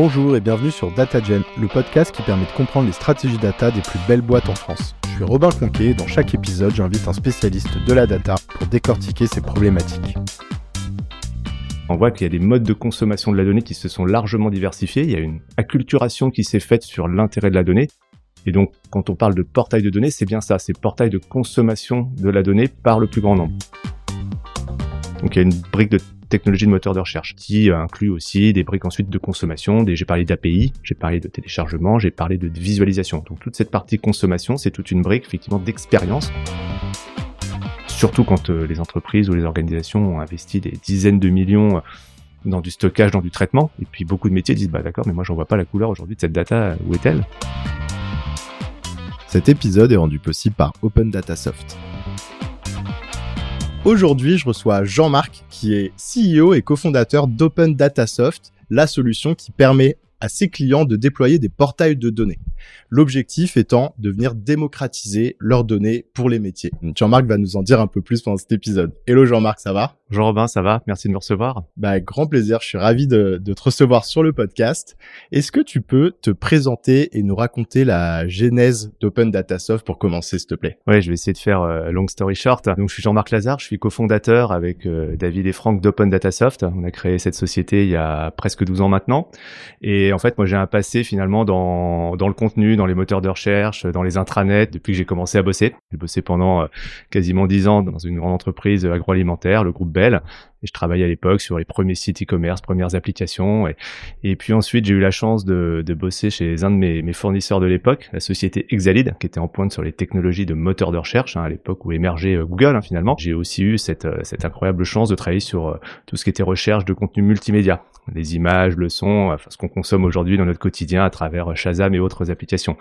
Bonjour et bienvenue sur DataGen, le podcast qui permet de comprendre les stratégies data des plus belles boîtes en France. Je suis Robin Conquet et dans chaque épisode, j'invite un spécialiste de la data pour décortiquer ces problématiques. On voit qu'il y a des modes de consommation de la donnée qui se sont largement diversifiés. Il y a une acculturation qui s'est faite sur l'intérêt de la donnée. Et donc, quand on parle de portail de données, c'est bien ça, c'est portail de consommation de la donnée par le plus grand nombre. Donc, il y a une brique de technologie de moteur de recherche qui inclut aussi des briques ensuite de consommation. J'ai parlé d'API, j'ai parlé de téléchargement, j'ai parlé de visualisation. Donc, toute cette partie consommation, c'est toute une brique effectivement d'expérience surtout quand euh, les entreprises ou les organisations ont investi des dizaines de millions euh, dans du stockage, dans du traitement, et puis beaucoup de métiers disent bah d'accord, mais moi j'en vois pas la couleur aujourd'hui de cette data, où est-elle? Cet épisode est rendu possible par Open Data Soft. Aujourd'hui, je reçois Jean-Marc qui est CEO et cofondateur d'Open Data Soft, la solution qui permet à ses clients de déployer des portails de données. L'objectif étant de venir démocratiser leurs données pour les métiers. Jean-Marc va nous en dire un peu plus pendant cet épisode. Hello Jean-Marc, ça va? Jean-Robin, ça va Merci de me recevoir. Bah, grand plaisir, je suis ravi de, de te recevoir sur le podcast. Est-ce que tu peux te présenter et nous raconter la genèse d'Open Data Soft pour commencer, s'il te plaît? Ouais, je vais essayer de faire euh, long story short. Donc, je suis Jean-Marc Lazare, je suis cofondateur avec euh, David et Franck d'Open Data Soft. On a créé cette société il y a presque 12 ans maintenant. Et en fait, moi, j'ai un passé finalement dans, le contenu, dans les moteurs de recherche, dans les intranets depuis que j'ai commencé à bosser. J'ai bossé pendant euh, quasiment 10 ans dans une grande entreprise agroalimentaire, le groupe Bell. Et je travaillais à l'époque sur les premiers sites e-commerce, premières applications. Et, puis ensuite, j'ai eu la chance de, de, bosser chez un de mes, mes fournisseurs de l'époque, la société Exalid, qui était en pointe sur les technologies de moteur de recherche, hein, à l'époque où émergeait euh, Google hein, finalement. J'ai aussi eu cette, euh, cette incroyable chance de travailler sur euh, tout ce qui était recherche de contenu multimédia, les images, le son, enfin, ce qu'on consomme aujourd'hui dans notre quotidien à travers Shazam et autres applications.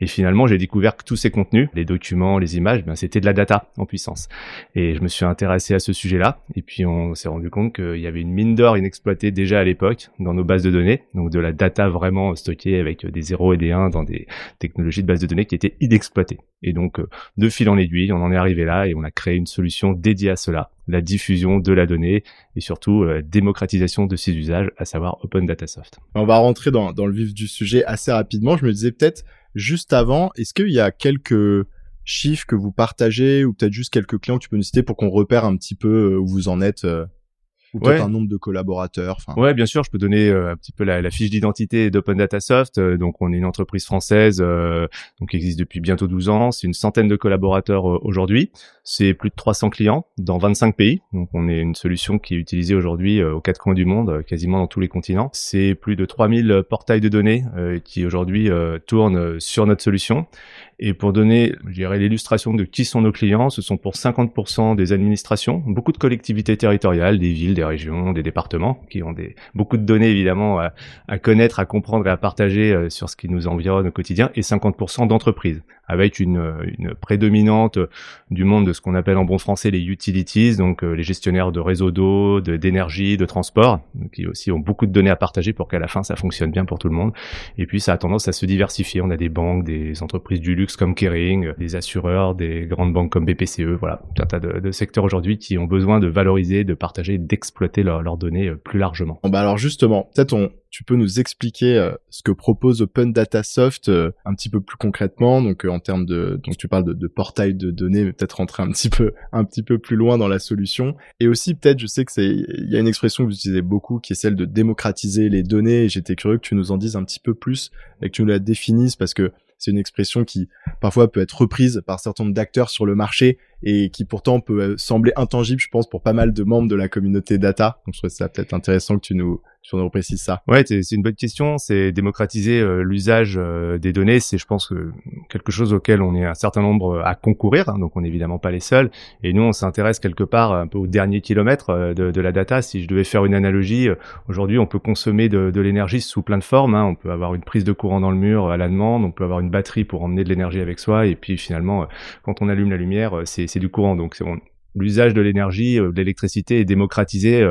Et finalement, j'ai découvert que tous ces contenus, les documents, les images, ben, c'était de la data en puissance. Et je me suis intéressé à ce sujet-là. Et puis on s'est rendu compte qu'il y avait une mine d'or inexploitée déjà à l'époque dans nos bases de données, donc de la data vraiment stockée avec des 0 et des 1 dans des technologies de bases de données qui étaient inexploitées. Et donc, de fil en aiguille, on en est arrivé là et on a créé une solution dédiée à cela, la diffusion de la donnée et surtout la démocratisation de ses usages, à savoir Open Data Soft. On va rentrer dans le vif du sujet assez rapidement. Je me disais peut-être juste avant, est-ce qu'il y a quelques chiffres que vous partagez ou peut-être juste quelques clients que tu peux nous citer pour qu'on repère un petit peu où vous en êtes ou peut-être un nombre de collaborateurs. Enfin. Ouais, bien sûr, je peux donner euh, un petit peu la, la fiche d'identité d'Open Data Soft. Euh, donc, on est une entreprise française euh, donc qui existe depuis bientôt 12 ans. C'est une centaine de collaborateurs aujourd'hui. C'est plus de 300 clients dans 25 pays. Donc, on est une solution qui est utilisée aujourd'hui aux quatre coins du monde, quasiment dans tous les continents. C'est plus de 3000 portails de données qui aujourd'hui tournent sur notre solution. Et pour donner, je dirais, l'illustration de qui sont nos clients, ce sont pour 50% des administrations, beaucoup de collectivités territoriales, des villes, des régions, des départements, qui ont des, beaucoup de données évidemment à, à connaître, à comprendre et à partager euh, sur ce qui nous environne au quotidien, et 50% d'entreprises, avec une, une, prédominante du monde de ce qu'on appelle en bon français les utilities, donc euh, les gestionnaires de réseaux d'eau, d'énergie, de, transport, qui aussi ont beaucoup de données à partager pour qu'à la fin ça fonctionne bien pour tout le monde. Et puis ça a tendance à se diversifier. On a des banques, des entreprises du luxe comme Kering, des assureurs, des grandes banques comme BPCE, voilà, un tas de, secteurs aujourd'hui qui ont besoin de valoriser, de partager, d'exploiter leurs données euh, plus largement. Bon bah alors justement, peut-être on, tu peux nous expliquer euh, ce que propose Open Data Soft euh, un petit peu plus concrètement, donc termes de, donc tu parles de, de portail de données, mais peut-être rentrer un petit peu, un petit peu plus loin dans la solution, et aussi peut-être, je sais que c'est, il y a une expression que vous utilisez beaucoup qui est celle de démocratiser les données. Et j'étais curieux que tu nous en dises un petit peu plus et que tu nous la définisses parce que c'est une expression qui parfois peut être reprise par certains d'acteurs sur le marché et qui pourtant peut euh, sembler intangible, je pense, pour pas mal de membres de la communauté data. Donc je trouve ça peut-être intéressant que tu nous, tu nous reprécises ça. Ouais, c'est une bonne question. C'est démocratiser euh, l'usage euh, des données. C'est, je pense, que quelque chose auquel on est un certain nombre à concourir. Hein, donc on n'est évidemment pas les seuls. Et nous, on s'intéresse quelque part un peu au dernier kilomètre de, la data. Si je devais faire une analogie, aujourd'hui, on peut consommer de, de l'énergie sous plein de formes. Hein. On peut avoir une prise de courant dans le mur à la demande. On peut avoir une batterie pour emmener de l'énergie avec soi. Et puis finalement, quand on allume la lumière, c'est c'est du courant. Donc l'usage de l'énergie, de l'électricité est démocratisé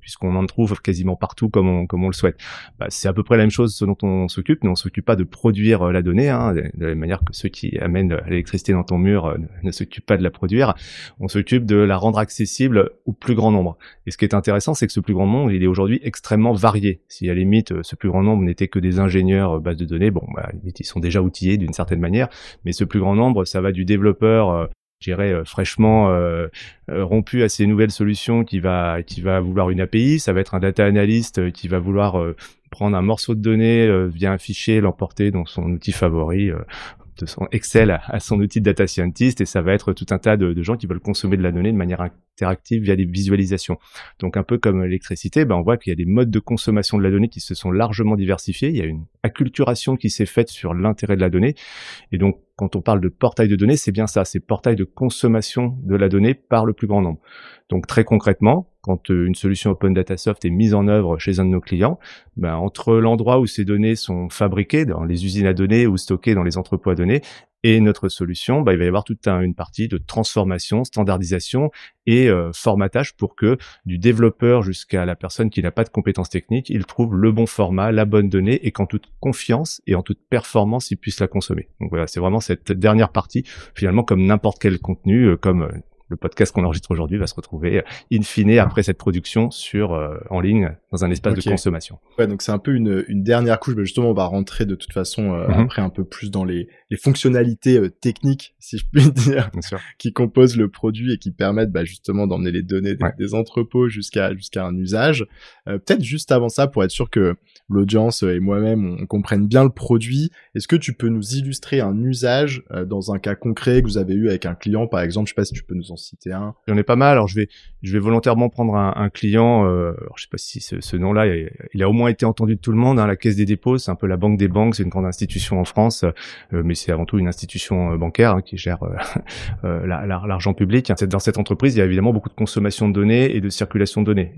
puisqu'on en trouve quasiment partout comme on, le souhaite. Bah, c'est à peu près la même chose ce dont on s'occupe, mais on s'occupe pas de produire la donnée, hein, de la même manière que ceux qui amènent l'électricité dans ton mur ne s'occupent pas de la produire. On s'occupe de la rendre accessible au plus grand nombre. Et ce qui est intéressant, c'est que ce plus grand nombre, il est aujourd'hui extrêmement varié. Si à la limite, ce plus grand nombre n'était que des ingénieurs base de données, bon, bah, à limite, ils sont déjà outillés d'une certaine manière, mais ce plus grand nombre, ça va du développeur j'irais euh, fraîchement euh, euh, rompu à ces nouvelles solutions qui va qui va vouloir une API, ça va être un data analyst qui va vouloir prendre un morceau de données via un fichier, l'emporter dans son outil favori de son Excel à, son outil de data scientist. Et ça va être tout un tas de, gens qui veulent consommer de la donnée de manière interactive via des visualisations. Donc un peu comme l'électricité, ben on voit qu'il y a des modes de consommation de la donnée qui se sont largement diversifiés. Il y a une acculturation qui s'est faite sur l'intérêt de la donnée et donc quand on parle de portail de données, c'est bien ça, c'est portail de consommation de la donnée par le plus grand nombre. Donc très concrètement, quand euh, une solution Open Data Soft est mise en œuvre chez un de nos clients, ben, entre l'endroit où ces données sont fabriquées, dans les usines à données ou stockées dans les entrepôts à données, et notre solution, ben, il va y avoir toute une partie de transformation, standardisation et euh, formatage pour que du développeur jusqu'à la personne qui n'a pas de compétences techniques, il trouve le bon format, la bonne donnée et qu'en toute confiance et en toute performance, il puisse la consommer. Donc voilà, c'est vraiment cette dernière partie, finalement, comme n'importe quel contenu, euh, comme le podcast qu'on enregistre aujourd'hui va se retrouver in fine après cette production sur euh, en ligne dans un espace de consommation. Ouais, donc c'est un peu une, une dernière couche. Mais justement, on va rentrer de toute façon euh, mhm. après un peu plus dans les, les fonctionnalités euh, techniques, si je puis dire, qui composent le produit et qui permettent bah, justement d'emmener les données des, entrepôts jusqu'à jusqu'à un usage. Peut-être juste avant ça, pour être sûr que l'audience et moi-même on, comprenne bien le produit, est-ce que tu peux nous illustrer un usage dans un cas concret que vous avez eu avec un client, par exemple? Je sais pas si tu peux nous en citer un. J'en ai pas mal. Alors je vais, je vais volontairement prendre un, un client. Euh, alors je sais pas si ce, ce nom-là, il, a au moins été entendu de tout le monde. Hein, la Caisse des dépôts, c'est un peu la banque des banques. C'est une grande institution en France, euh, mais c'est avant tout une institution euh, bancaire hein, qui gère euh, l'argent public. Dans cette entreprise, il y a évidemment beaucoup de consommation de données et de circulation de données.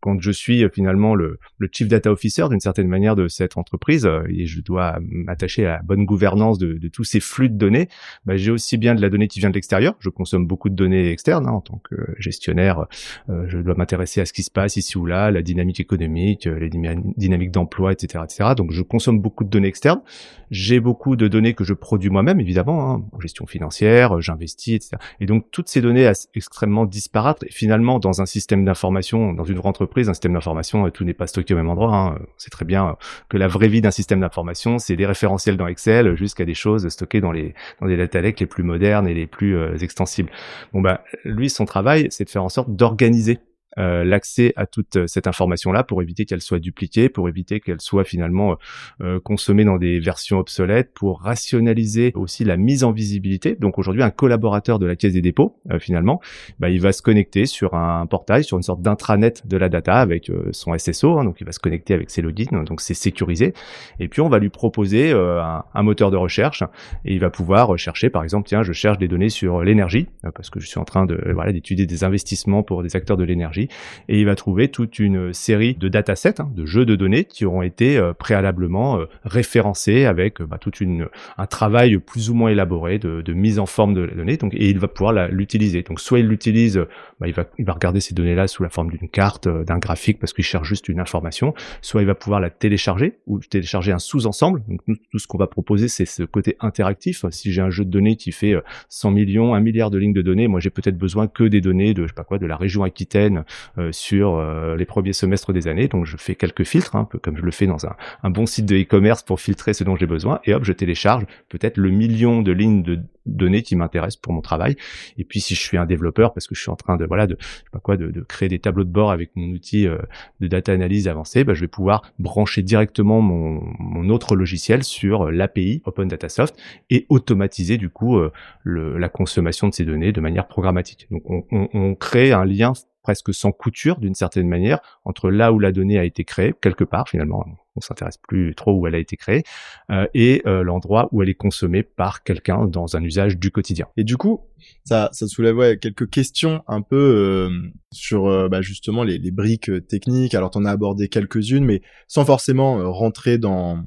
Quand je suis euh, finalement le, le chief data officer d'une certaine manière de cette entreprise euh, et je dois m'attacher à la bonne gouvernance de, de, tous ces flux de données, bah, j'ai aussi bien de la donnée qui vient de l'extérieur. Je consomme beaucoup de données externes hein, en tant que gestionnaire. Euh, je dois m'intéresser à ce qui se passe ici ou là, la dynamique économique, les dynamiques d'emploi, etc., etc. Donc je consomme beaucoup de données externes. J'ai beaucoup de données que je produis moi-même, évidemment, hein, en gestion financière, j'investis, etc. Et donc toutes ces données extrêmement disparates, finalement dans un système d'information, dans une vraie entreprise un système d'information, euh, tout n'est pas stocké au même endroit. Hein. C'est très bien que la vraie vie d'un système d'information, c'est des référentiels dans Excel jusqu'à des choses stockées dans les dans des data lakes les plus modernes et les plus euh, extensibles. Bon bah lui, son travail, c'est de faire en sorte d'organiser euh, l'accès à toute euh, cette information-là pour éviter qu'elle soit dupliquée, pour éviter qu'elle soit finalement euh, consommée dans des versions obsolètes, pour rationaliser aussi la mise en visibilité. Donc aujourd'hui, un collaborateur de la Caisse des dépôts, finalement, bah, il va se connecter sur un portail, sur une sorte d'intranet de la data avec son SSO, hein, donc il va se connecter avec ses logins, donc c'est sécurisé. Et puis on va lui proposer un, un, moteur de recherche et il va pouvoir chercher, par exemple, tiens, je cherche des données sur l'énergie parce que je suis en train de voilà d'étudier des investissements pour des acteurs de l'énergie et il va trouver toute une série de datasets, hein, de jeux de données qui auront été euh, préalablement euh, référencés avec bah, toute une un travail plus ou moins élaboré de, mise en forme de la donnée. Donc et il va pouvoir l'utiliser. Donc soit il l'utilise, bah, il va il va regarder ces données là sous la forme d'une carte, euh, d'un graphique parce qu'il cherche juste une information. Soit il va pouvoir la télécharger ou télécharger un sous-ensemble. Donc tout ce qu'on va proposer c'est ce côté interactif. Si j'ai un jeu de données qui fait 100 millions, 1 milliard de lignes de données, moi j'ai peut-être besoin que des données de je sais pas quoi de la région Aquitaine euh, sur euh, les premiers semestres des années. Donc je fais quelques filtres, hein, un peu comme je le fais dans un, un bon site de e-commerce pour filtrer ce dont j'ai besoin. Et hop, je télécharge peut-être le million de lignes de données qui m'intéressent pour mon travail. Et puis si je suis un développeur, parce que je suis en train de voilà de je sais pas quoi de, de créer des tableaux de bord avec mon outil euh, de data analyse avancé, bah, je vais pouvoir brancher directement mon, mon autre logiciel sur l'API Open Data Soft et automatiser du coup le, la consommation de ces données de manière programmatique. Donc on, on, on crée un lien presque sans couture d'une certaine manière entre là où la donnée a été créée quelque part finalement on s'intéresse plus trop où elle a été créée euh, et euh, l'endroit où elle est consommée par quelqu'un dans un usage du quotidien. Et du coup, ça, ça soulève quelques questions un peu euh, sur bah, justement les, les, briques techniques. Alors, tu en as abordé quelques-unes, mais sans forcément rentrer dans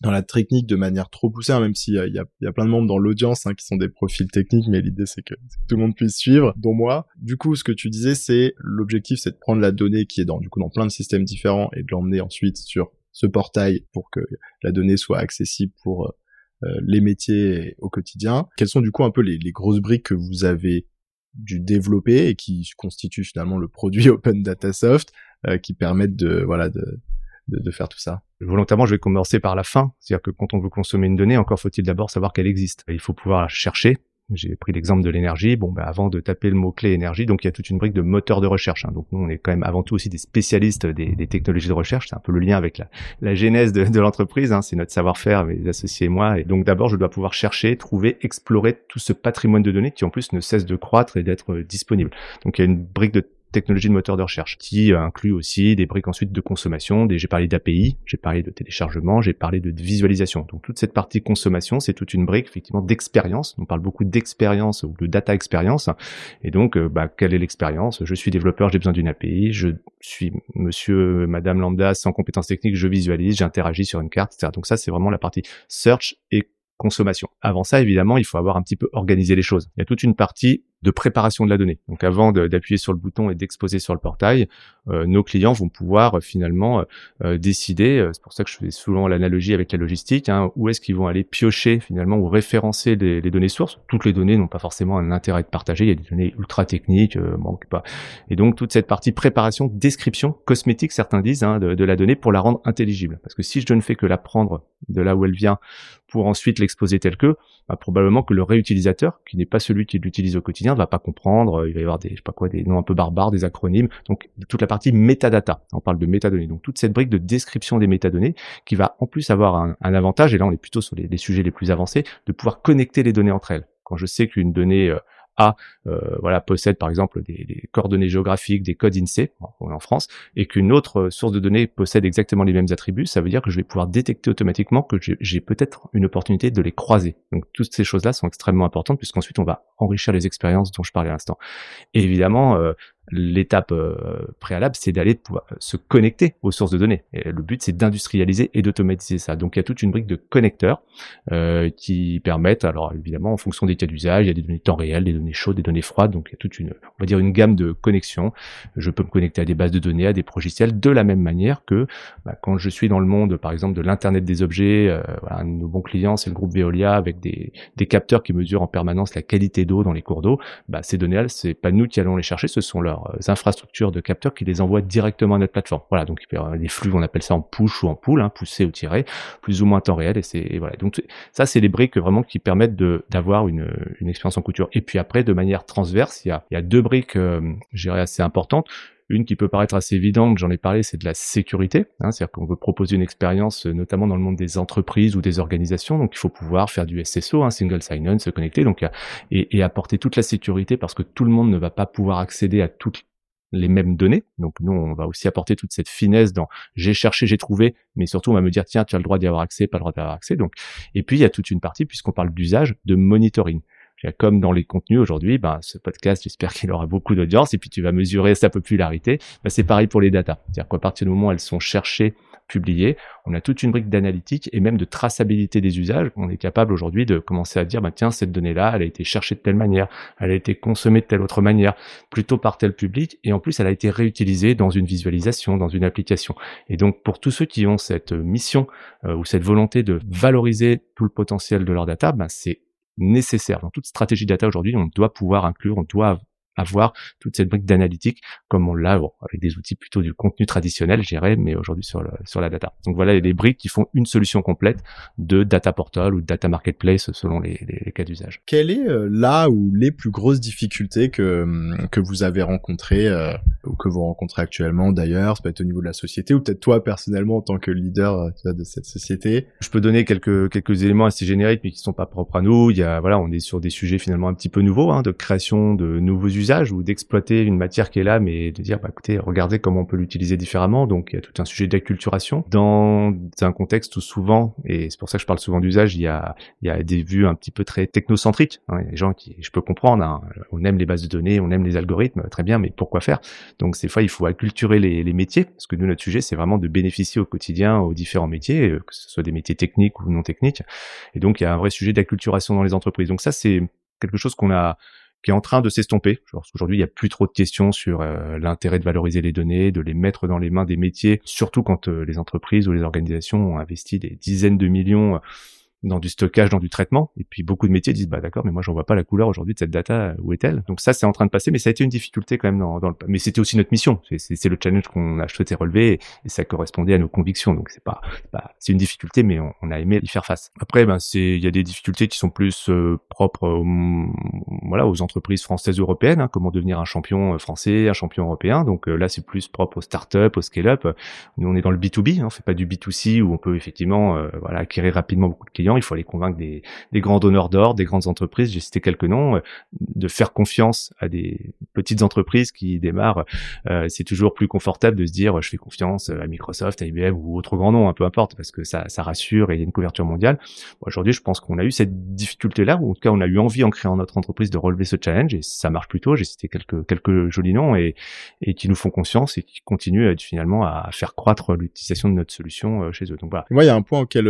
dans la technique de manière trop poussée, hein, même s'il y a, y, a, plein de membres dans l'audience hein, qui sont des profils techniques, mais l'idée c'est que, tout le monde puisse suivre, dont moi. Du coup, ce que tu disais, c'est l'objectif, c'est de prendre la donnée qui est dans du coup dans plein de systèmes différents et de l'emmener ensuite sur ce portail pour que la donnée soit accessible pour euh, les métiers au quotidien. Quelles sont du coup un peu les, les grosses briques que vous avez dû développer et qui constituent finalement le produit Open Data Soft euh, qui permettent de voilà de de, faire tout ça? Volontairement, je vais commencer par la fin. C'est-à-dire que quand on veut consommer une donnée, encore faut-il d'abord savoir qu'elle existe. Il faut pouvoir la chercher. J'ai pris l'exemple de l'énergie. Bon, ben avant de taper le mot-clé énergie, donc il y a toute une brique de moteur de recherche. Hein. Donc nous, on est quand même avant tout aussi des spécialistes des, technologies de recherche. C'est un peu le lien avec la, la genèse de, l'entreprise. Hein. C'est notre savoir-faire, mes associés et moi. Et donc d'abord, je dois pouvoir chercher, trouver, explorer tout ce patrimoine de données qui en plus ne cesse de croître et d'être disponible. Donc il y a une brique de technologie de moteur de recherche, qui euh, inclut aussi des briques ensuite de consommation. Des, j'ai parlé d'API, j'ai parlé de téléchargement, j'ai parlé de visualisation. Donc toute cette partie consommation, c'est toute une brique effectivement d'expérience. On parle beaucoup d'expérience ou de data expérience. Et donc, euh, bah, quelle est l'expérience? Je suis développeur, j'ai besoin d'une API. Je suis Monsieur, Madame lambda sans compétences techniques, je visualise, j'interagis sur une carte, etc. Donc ça, c'est vraiment la partie search et consommation. Avant ça, évidemment, il faut avoir un petit peu organisé les choses. Il y a toute une partie de préparation de la donnée. Donc avant d'appuyer sur le bouton et d'exposer sur le portail, euh, nos clients vont pouvoir euh, finalement euh, décider, c'est pour ça que je fais souvent l'analogie avec la logistique, hein, où est-ce qu'ils vont aller piocher finalement ou référencer les, données sources. Toutes les données n'ont pas forcément un intérêt de partager, il y a des données ultra techniques, bon, pas. Et donc toute cette partie préparation, description, cosmétique, certains disent, hein, de, de la donnée pour la rendre intelligible. Parce que si je ne fais que la prendre de là où elle vient pour ensuite l'exposer tel que, bah, probablement que le réutilisateur, qui n'est pas celui qui l'utilise au quotidien, ne va pas comprendre, il va y avoir des, je sais pas quoi, des noms un peu barbares, des acronymes, donc toute la partie métadata, on parle de métadonnées, donc toute cette brique de description des métadonnées qui va en plus avoir un, avantage, et là on est plutôt sur les, sujets les plus avancés, de pouvoir connecter les données entre elles. Quand je sais qu'une donnée euh, euh, voilà possède par exemple des, coordonnées géographiques, des codes INSEE en, France, et qu'une autre source de données possède exactement les mêmes attributs, ça veut dire que je vais pouvoir détecter automatiquement que j'ai peut-être une opportunité de les croiser. Donc toutes ces choses-là sont extrêmement importantes puisqu'ensuite on va enrichir les expériences dont je parlais à l'instant. Évidemment, euh, l'étape euh, préalable, c'est d'aller pouvoir se connecter aux sources de données. Et le but, c'est d'industrialiser et d'automatiser ça. Donc, il y a toute une brique de connecteurs euh, qui permettent, alors évidemment, en fonction des cas d'usage, il y a des données temps réel, des données chaudes, des données froides. Donc, il y a toute une, on va dire, une gamme de connexions. Je peux me connecter à des bases de données, à des logiciels, de la même manière que bah, quand je suis dans le monde, par exemple, de l'internet des objets. Euh, voilà, un de nos bons clients, c'est le groupe Veolia avec des, des capteurs qui mesurent en permanence la qualité d'eau dans les cours d'eau. Bah, ces données-là, c'est pas nous qui allons les chercher, ce sont leurs euh, infrastructures de capteurs qui les envoient directement à notre plateforme. Voilà, donc avoir des flux, on appelle ça en push ou en pull, hein, pousser ou tirer, plus ou moins temps réel. Et c'est voilà. Donc ça, c'est les briques vraiment qui permettent d'avoir une, une expérience en couture. Et puis après, de manière transverse, il y a, il y a deux briques, euh, assez importantes. Une qui peut paraître assez évidente, j'en ai parlé, c'est de la sécurité. Hein, C'est-à-dire qu'on veut proposer une expérience, euh, notamment dans le monde des entreprises ou des organisations. Donc, il faut pouvoir faire du SSO, hein, single sign-on, se connecter, donc et, et, apporter toute la sécurité parce que tout le monde ne va pas pouvoir accéder à toutes les mêmes données. Donc nous, on va aussi apporter toute cette finesse dans j'ai cherché, j'ai trouvé, mais surtout on va me dire tiens, tu as le droit d'y avoir accès, pas le droit d'y avoir accès. Donc et puis il y a toute une partie puisqu'on parle d'usage de monitoring. Comme dans les contenus aujourd'hui, ben, ce podcast, j'espère qu'il aura beaucoup d'audience et puis tu vas mesurer sa popularité. Ben, c'est pareil pour les datas. C'est-à-dire qu'à partir du moment où elles sont cherchées, publiées, on a toute une brique d'analytique et même de traçabilité des usages. On est capable aujourd'hui de commencer à dire, ben, tiens, cette donnée-là, elle a été cherchée de telle manière, elle a été consommée de telle autre manière, plutôt par tel public, et en plus, elle a été réutilisée dans une visualisation, dans une application. Et donc, pour tous ceux qui ont cette mission euh, ou cette volonté de valoriser tout le potentiel de leur data, ben, c'est nécessaire. Dans toute stratégie data aujourd'hui, on doit pouvoir inclure, on doit avoir toute cette brique d'analytique comme on l'a avec des outils plutôt du contenu traditionnel, j'irais, mais aujourd'hui sur, sur la data. Donc voilà, des briques qui font une solution complète de data portal ou de data marketplace selon les, les, cas d'usage. Quelle est euh, là ou les plus grosses difficultés que, hum, que vous avez rencontrées euh, ou que vous rencontrez actuellement d'ailleurs, ça peut être au niveau de la société ou peut-être toi personnellement en tant que leader euh, de cette société? Je peux donner quelques, quelques éléments assez génériques mais qui sont pas propres à nous. Il y a, voilà, on est sur des sujets finalement un petit peu nouveaux, hein, de création de nouveaux usages d'usage ou d'exploiter une matière qui est là, mais de dire, bah, écoutez, regardez comment on peut l'utiliser différemment. Donc, il y a tout un sujet d'acculturation dans un contexte où souvent, et c'est pour ça que je parle souvent d'usage, il y a, des vues un petit peu très technocentriques. Hein. Il y a des gens qui, je peux comprendre, hein, on aime les bases de données, on aime les algorithmes, très bien, mais pourquoi faire? Donc, ces fois, il faut acculturer les, les métiers, parce que nous, notre sujet, c'est vraiment de bénéficier au quotidien aux différents métiers, euh, que ce soit des métiers techniques ou non techniques. Et donc, il y a un vrai sujet d'acculturation dans les entreprises. Donc ça, c'est quelque chose qu'on a qui est en train de s'estomper. Aujourd'hui, il n'y a plus trop de questions sur euh, l'intérêt de valoriser les données, de les mettre dans les mains des métiers, surtout quand euh, les entreprises ou les organisations ont investi des dizaines de millions dans du stockage, dans du traitement. Et puis beaucoup de métiers disent bah d'accord, mais moi j'en vois pas la couleur aujourd'hui de cette data. Où est-elle Donc ça c'est en train de passer, mais ça a été une difficulté quand même dans, dans le. Mais c'était aussi notre mission. C'est le challenge qu'on a souhaité relever et, ça correspondait à nos convictions. Donc c'est pas, pas c'est une difficulté, mais on, on, a aimé y faire face. Après ben c'est il y a des difficultés qui sont plus euh, propres aux, voilà aux entreprises françaises européennes. Hein, comment devenir un champion euh, français, un champion européen. Donc euh, là c'est plus propre aux startups, aux scale-up. Nous on est dans le B2B, hein, on fait pas du B2C où on peut effectivement voilà acquérir rapidement beaucoup de clients il faut aller convaincre des, grands donneurs d'or, des grandes entreprises, j'ai cité quelques noms, euh, de faire confiance à des petites entreprises qui démarrent. Euh, c'est toujours plus confortable de se dire je fais confiance à Microsoft, à IBM ou autre grand nom, hein, peu importe, parce que ça, ça rassure et il y a une couverture mondiale. Aujourd'hui, je pense qu'on a eu cette difficulté-là, ou en tout cas on a eu envie en créant notre entreprise de relever ce challenge et ça marche plutôt. J'ai cité quelques quelques jolis noms et, et qui nous font confiance et qui continuent finalement à faire croître l'utilisation de notre solution euh, chez eux. Donc voilà. Moi, il y a un point auquel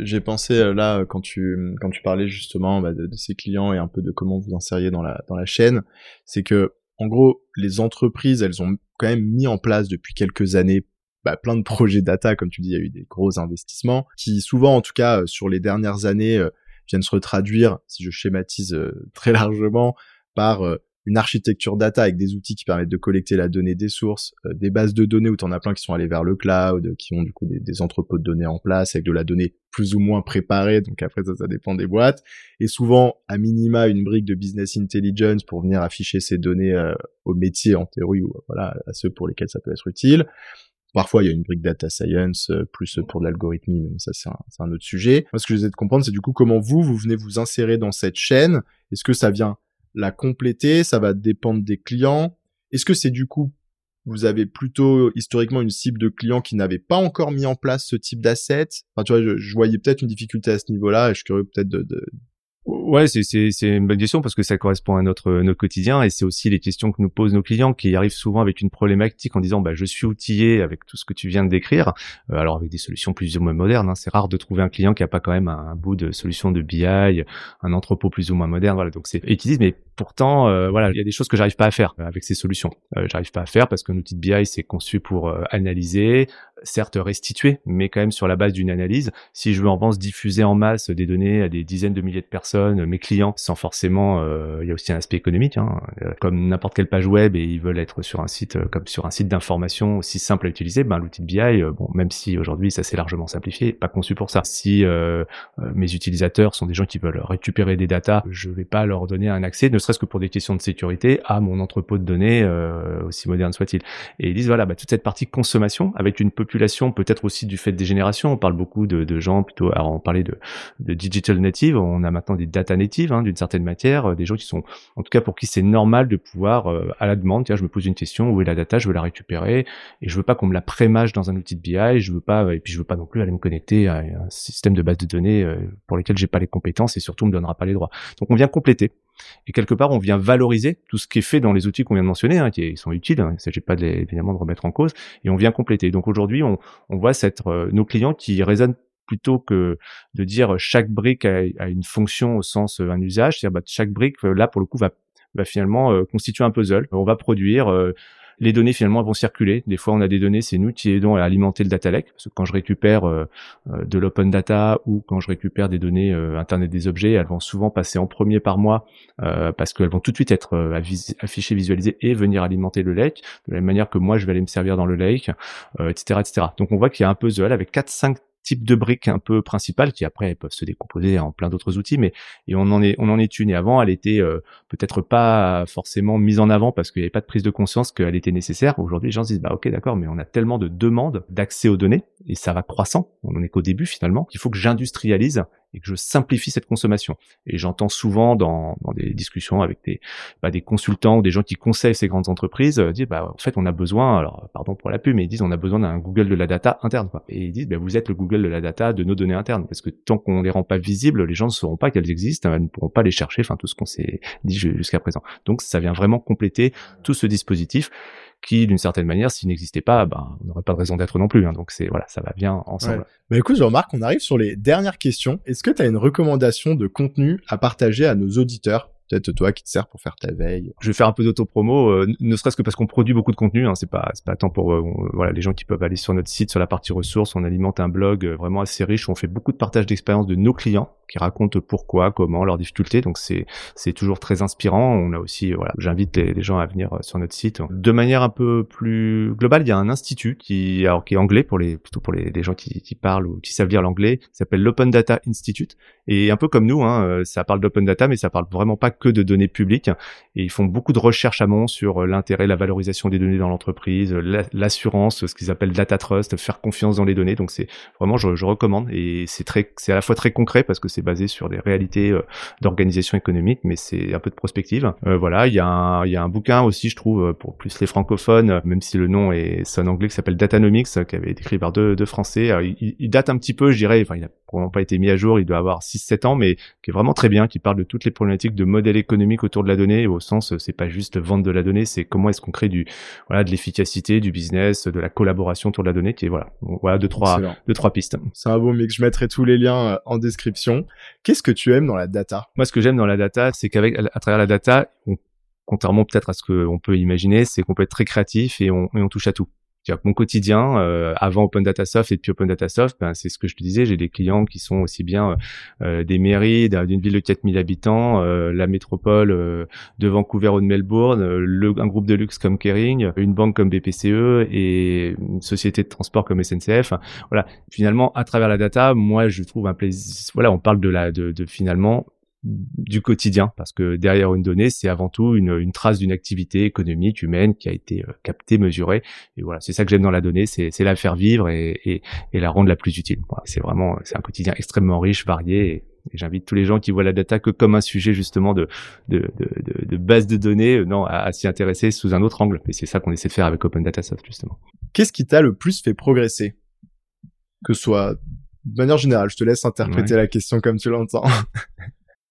j'ai pensé euh, là quand tu quand tu parlais justement bah, de, ces clients et un peu de comment vous insériez dans la dans la chaîne, c'est que en gros les entreprises elles ont quand même mis en place depuis quelques années bah, plein de projets data. Comme tu dis il y a eu des gros investissements qui souvent en tout cas euh, sur les dernières années euh, viennent se retraduire si je schématise très largement par une architecture data avec des outils qui permettent de collecter la donnée des sources, euh, des bases de données où tu en as plein qui sont allés vers le cloud, qui ont du coup des, entrepôts de données en place avec de la donnée plus ou moins préparée, donc après ça, ça dépend des boîtes, et souvent à minima une brique de business intelligence pour venir afficher ces données euh, au métier en théorie ou voilà à ceux pour lesquels ça peut être utile. Parfois, il y a une brique data science, euh, plus pour de l'algorithmie, mais ça, c'est un, un, autre sujet. Moi, ce que je de comprendre, c'est du coup comment vous, vous venez vous insérer dans cette chaîne. Est-ce que ça vient la compléter, ça va dépendre des clients. Est-ce que c'est du coup, vous avez plutôt historiquement une cible de clients qui n'avaient pas encore mis en place ce type d'asset Enfin, tu vois, je, voyais peut-être une difficulté à ce niveau-là et je suis curieux peut-être de, Ouais, c'est une bonne question parce que ça correspond à notre notre quotidien et c'est aussi les questions que nous posent nos clients qui arrivent souvent avec une problématique en disant bah je suis outillé avec tout ce que tu viens de décrire, euh, alors avec des solutions plus ou moins modernes. Hein. C'est rare de trouver un client qui a pas quand même un, bout de solution de BI, un entrepôt plus ou moins moderne. Voilà, donc c'est et qui disent mais pourtant euh, voilà il y a des choses que j'arrive pas à faire avec ces solutions. Euh, j'arrive pas à faire parce qu'un outil de BI c'est conçu pour analyser, certes restituer, mais quand même sur la base d'une analyse. Si je veux en revanche diffuser en masse des données à des dizaines de milliers de personnes, mes clients, sans forcément, euh, il y a aussi un aspect économique, hein, euh, comme n'importe quelle page web et ils veulent être sur un site euh, comme sur un site d'information aussi simple à utiliser, ben l'outil de BI, bon même si aujourd'hui ça s'est largement simplifié, pas conçu pour ça. Si mes utilisateurs sont des gens qui veulent récupérer des datas, je vais pas leur donner un accès, ne serait-ce que pour des questions de sécurité, à mon entrepôt de données aussi moderne soit-il. Et ils disent voilà, bah, toute cette partie consommation avec une peut-être aussi du fait des générations. On parle beaucoup de, gens plutôt, alors on parlait de, digital native, on a maintenant des data native hein, d'une certaine matière, euh, des gens qui sont, en tout cas pour qui c'est normal de pouvoir euh, à la demande, tiens, je me pose une question, où est la data, je veux la récupérer, et je veux pas qu'on me la prémâche dans un outil de BI, je veux pas, et puis je veux pas non plus aller me connecter à un système de base de données euh, pour lesquels j'ai pas les compétences et surtout on me donnera pas les droits. Donc on vient compléter. Et quelque part, on vient valoriser tout ce qui est fait dans les outils qu'on vient de mentionner, hein, qui sont utiles. Hein, il ne s'agit pas de évidemment de remettre en cause. Et on vient compléter. Donc aujourd'hui, on, voit cette, nos clients qui raisonnent plutôt que de dire chaque brique a, une fonction au sens euh, un usage, c'est-à-dire bah, chaque brique euh, là pour le coup va, finalement euh, constituer un puzzle. On va produire les données finalement vont circuler. Des fois, on a des données, c'est nous qui aidons à alimenter le data lake. Parce que quand je récupère de l'open data ou quand je récupère des données Internet des objets, elles vont souvent passer en premier par moi parce qu'elles vont tout de suite être affichées, visualisées et venir alimenter le lake de la même manière que moi, je vais aller me servir dans le lake, etc., etc. Donc, on voit qu'il y a un puzzle avec quatre, cinq type de briques un peu principales qui après peuvent se décomposer en plein d'autres outils mais et on en est on en est une. Et avant elle était euh, peut-être pas forcément mise en avant parce qu'il n'y avait pas de prise de conscience qu'elle était nécessaire. Aujourd'hui les gens se disent bah ok d'accord mais on a tellement de demandes d'accès aux données et ça va croissant, on n'en est qu'au début finalement, il faut que j'industrialise et que je simplifie cette consommation. Et j'entends souvent dans, dans, des discussions avec des, bah, des consultants ou des gens qui conseillent ces grandes entreprises euh, dire bah en fait on a besoin, alors pardon pour la pub, mais ils disent on a besoin d'un Google de la data interne. Quoi. Et ils disent bah, vous êtes le Google de la data de nos données internes parce que tant qu'on les rend pas visibles, les gens ne sauront pas qu'elles existent, elles ne pourront pas les chercher, enfin tout ce qu'on s'est dit jusqu'à présent. Donc ça vient vraiment compléter tout ce dispositif qui, d'une certaine manière, s'il n'existait pas, ben, on n'aurait pas de raison d'être non plus. Hein. Donc c'est voilà, ça va bien ensemble. Mais écoute, je remarque qu'on arrive sur les dernières questions. Est-ce que tu as une recommandation de contenu à partager à nos auditeurs? Peut-être toi qui te sert pour faire ta veille. Je vais faire un peu d'autopromo, euh, ne serait-ce que parce qu'on produit beaucoup de contenu. Hein, c'est pas c'est pas tant pour euh, voilà les gens qui peuvent aller sur notre site sur la partie ressources. On alimente un blog euh, vraiment assez riche. On fait beaucoup de partage d'expériences de nos clients qui racontent pourquoi, comment, leurs difficultés. Donc c'est c'est toujours très inspirant. On a aussi voilà, j'invite les, gens à venir sur notre site. De manière un peu plus globale, il y a un institut qui alors qui est anglais pour les plutôt pour les, gens qui, qui parlent ou qui savent lire l'anglais, qui s'appelle l'Open Data Institute. Et un peu comme nous, hein, ça parle d'open data, mais ça parle vraiment pas que de données publiques. Et ils font beaucoup de recherches amont sur euh, l'intérêt, la valorisation des données dans l'entreprise, l'assurance, ce qu'ils appellent data trust, faire confiance dans les données. Donc c'est vraiment, je, recommande. Et c'est très, c'est à la fois très concret parce que c'est basé sur des réalités euh, d'organisation économique, mais c'est un peu de prospective. Euh, voilà, il y a un, y a un bouquin aussi, je trouve, pour plus les francophones, même si le nom est sonne anglais, qui s'appelle Datanomics, qui avait été écrit par deux, deux Français. il, date un petit peu, je dirais. Enfin, il a probablement pas été mis à jour. Il doit avoir 6-7 ans, mais qui est vraiment très bien, qui parle de toutes les problématiques de modèle économique autour de la donnée au sens c'est pas juste vendre de la donnée c'est comment est-ce qu'on crée du voilà de l'efficacité du business de la collaboration autour de la donnée qui est voilà voilà deux trois deux trois pistes. C'est un beau mix. Je mettrai tous les liens euh, en description. Qu'est-ce que tu aimes dans la data? Moi ce que j'aime dans la data c'est qu'avec à travers la data contrairement peut-être à ce qu'on peut imaginer c'est qu'on peut être très créatif et on, et on touche à tout mon quotidien, euh, avant Open Data Soft et depuis Open Data Soft, ben, c'est ce que je te disais, j'ai des clients qui sont aussi bien euh, des mairies d'une ville de 4000 habitants, euh, la métropole de Vancouver ou de Melbourne, le, un groupe de luxe comme Kering, une banque comme BPCE et une société de transport comme SNCF. Voilà, finalement, à travers la data, moi, je trouve un plaisir. Voilà, on parle de la, de, de finalement du quotidien, parce que derrière une donnée, c'est avant tout une, une trace d'une activité économique, humaine, qui a été euh, captée, mesurée. Et voilà, c'est ça que j'aime dans la donnée, c'est la faire vivre et, et, et, la rendre la plus utile. Voilà, c'est vraiment, c'est un quotidien extrêmement riche, varié. Et, j'invite tous les gens qui voient la data que comme un sujet justement de, de, de, de, base de données, euh, non, à, s'y intéresser sous un autre angle. Et c'est ça qu'on essaie de faire avec Open Data Soft justement. Qu'est-ce qui t'a le plus fait progresser? Que ce soit de manière générale, je te laisse interpréter la question comme tu l'entends.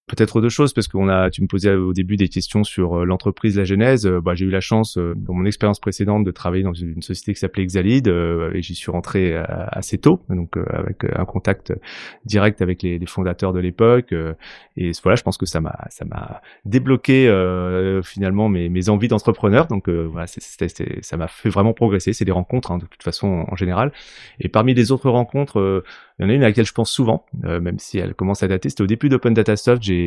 peut-être deux choses parce qu'on a tu me posais au début des questions sur euh, l'entreprise la genèse euh, bah, j'ai eu la chance euh, dans mon expérience précédente de travailler dans une, société qui s'appelait Exalid et j'y suis rentré assez tôt donc avec un contact direct avec les, les fondateurs de l'époque et voilà je pense que ça m'a ça m'a débloqué finalement mes, mes envies d'entrepreneur donc voilà c'est, ça m'a fait vraiment progresser c'est des rencontres hein, de toute façon en général et parmi les autres rencontres il y en a une à laquelle je pense souvent, euh, même si elle commence à dater. C'était au début d'Open Data Soft. J'ai,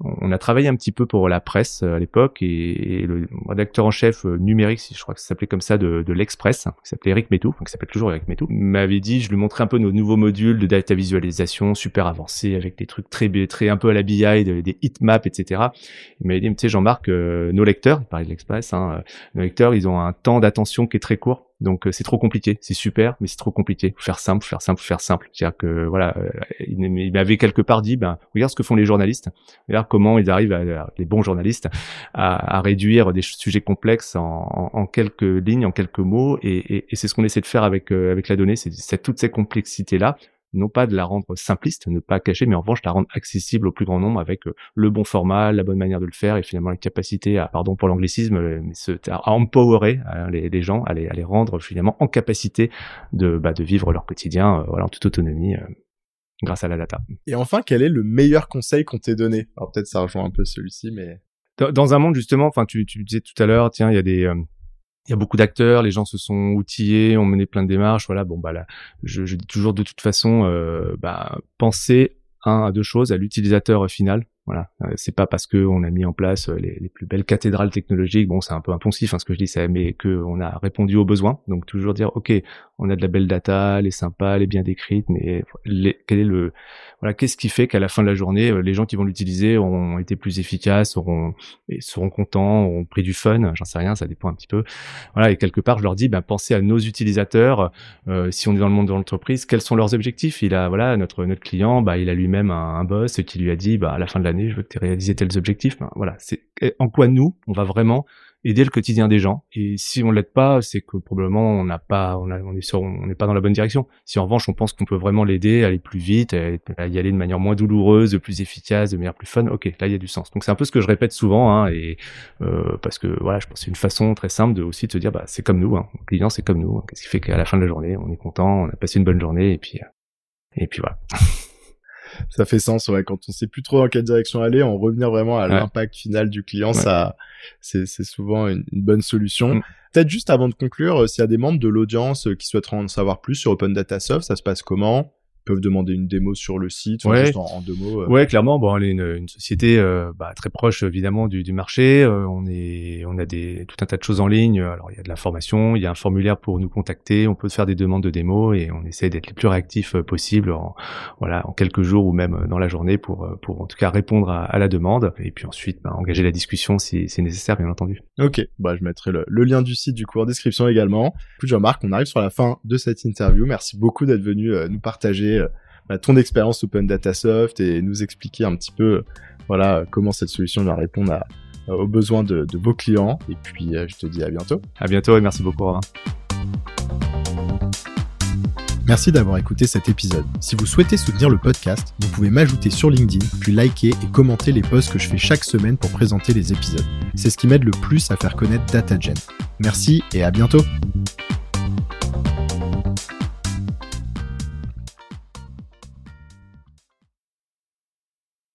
on a travaillé un petit peu pour la presse euh, à l'époque et, le rédacteur en chef euh, numérique, je crois que ça s'appelait comme ça, de, l'Express, hein, qui s'appelait Eric Metou, qui s'appelle toujours Eric Metou, m'avait dit, je lui montrais un peu nos nouveaux modules de data visualisation super avancés avec des trucs très, très un peu à la BI, des heatmaps, etc. Il m'avait dit, tu sais, Jean-Marc, nos lecteurs, il parlait de l'Express, hein, nos lecteurs, ils ont un temps d'attention qui est très court donc euh, c'est trop compliqué, c'est super, mais c'est trop compliqué. Faut faire simple, faire simple, faire simple. C'est-à-dire que voilà, euh, il m'avait quelque part dit, ben regarde ce que font les journalistes, regarde comment ils arrivent, à, les bons journalistes, à, réduire des sujets complexes en, quelques lignes, en quelques mots, et, c'est ce qu'on essaie de faire avec euh, avec la donnée, c'est toutes ces complexités là non pas de la rendre simpliste, ne pas cacher, mais en revanche la rendre accessible au plus grand nombre avec euh, le bon format, la bonne manière de le faire et finalement la capacité à, pardon pour l'anglicisme, euh, à empowerer hein, les, gens, à les, rendre finalement en capacité de, bah, de vivre leur quotidien euh, voilà, en toute autonomie grâce à la data. Et enfin, quel est le meilleur conseil qu'on t'ait donné? Alors peut-être ça rejoint un peu celui-ci, mais dans, un monde justement, enfin tu, tu disais tout à l'heure, tiens, il y a des il y a beaucoup d'acteurs, les gens se sont outillés, ont mené plein de démarches. Voilà, bon bah là, je, dis toujours de toute façon, euh, bah, pensez un à deux choses à l'utilisateur final Voilà, euh, c'est pas parce que on a mis en place les, les, plus belles cathédrales technologiques, bon, c'est un peu impensif hein, ce que je dis, ça, mais que on a répondu aux besoins. Donc toujours dire, ok, on a de la belle data, elle est sympa, elle est bien décrite, mais quel est le, voilà, qu'est-ce qui fait qu'à la fin de la journée, les gens qui vont l'utiliser ont été plus efficaces, auront, et seront contents, auront pris du fun, j'en sais rien, ça dépend un petit peu. Voilà, et quelque part, je leur dis, ben, pensez à nos utilisateurs. Euh, si on est dans le monde de l'entreprise, quels sont leurs objectifs? Il a, voilà, notre notre client, bah, il a lui-même un, un, boss qui lui a dit, bah, à la fin de l'année, je veux que tu réalises tels objectifs. Ben, voilà, c'est en quoi nous, on va vraiment aider le quotidien des gens. Et si on l'aide pas, c'est que probablement on n'a pas, on, est sur, on n'est pas dans la bonne direction. Si en revanche on pense qu'on peut vraiment l'aider, aller plus vite, à y aller de manière moins douloureuse, plus efficace, de manière plus fun, ok, là il y a du sens. Donc c'est un peu ce que je répète souvent, hein, et euh, parce que voilà, je pense que c'est une façon très simple de aussi de se dire, bah c'est comme nous, hein, le client c'est comme nous. Hein. Qu'est-ce qui fait qu'à la fin de la journée, on est content, on a passé une bonne journée, et puis et puis voilà. ça fait sens, ouais. Quand on sait plus trop dans quelle direction aller, en revenir vraiment à l'impact final du client, ça, c'est, c'est souvent une, bonne solution. Mm. Peut-être juste avant de conclure, euh, s'il y a des membres de l'audience euh, qui souhaiteraient en savoir plus sur Open Data Soft, ça se passe comment? Peuvent demander une démo sur le site, ouais. juste en, deux mots. Euh. Ouais, clairement. Bon, elle est une, une société euh, bah, très proche évidemment du, du marché. Euh, on est, on a des tout un tas de choses en ligne. Alors il y a de la formation, il y a un formulaire pour nous contacter. On peut faire des demandes de démo et on essaie d'être les plus réactifs possible en voilà en quelques jours ou même dans la journée pour pour en tout cas répondre à, à la demande et puis ensuite bah, engager la discussion si c'est nécessaire bien entendu. Ok, bah je mettrai le, le, lien du site du coup en description également. Écoute Jean-Marc, on arrive sur la fin de cette interview. Merci beaucoup d'être venu nous partager bah, ton expérience Open Data Soft et nous expliquer un petit peu voilà comment cette solution va répondre à, aux besoins de, de, vos clients. Et puis euh, je te dis à bientôt. À bientôt et merci beaucoup Romain. Merci d'avoir écouté cet épisode. Si vous souhaitez soutenir le podcast, vous pouvez m'ajouter sur LinkedIn, puis liker et commenter les posts que je fais chaque semaine pour présenter les épisodes. C'est ce qui m'aide le plus à faire connaître DataGen. Merci et à bientôt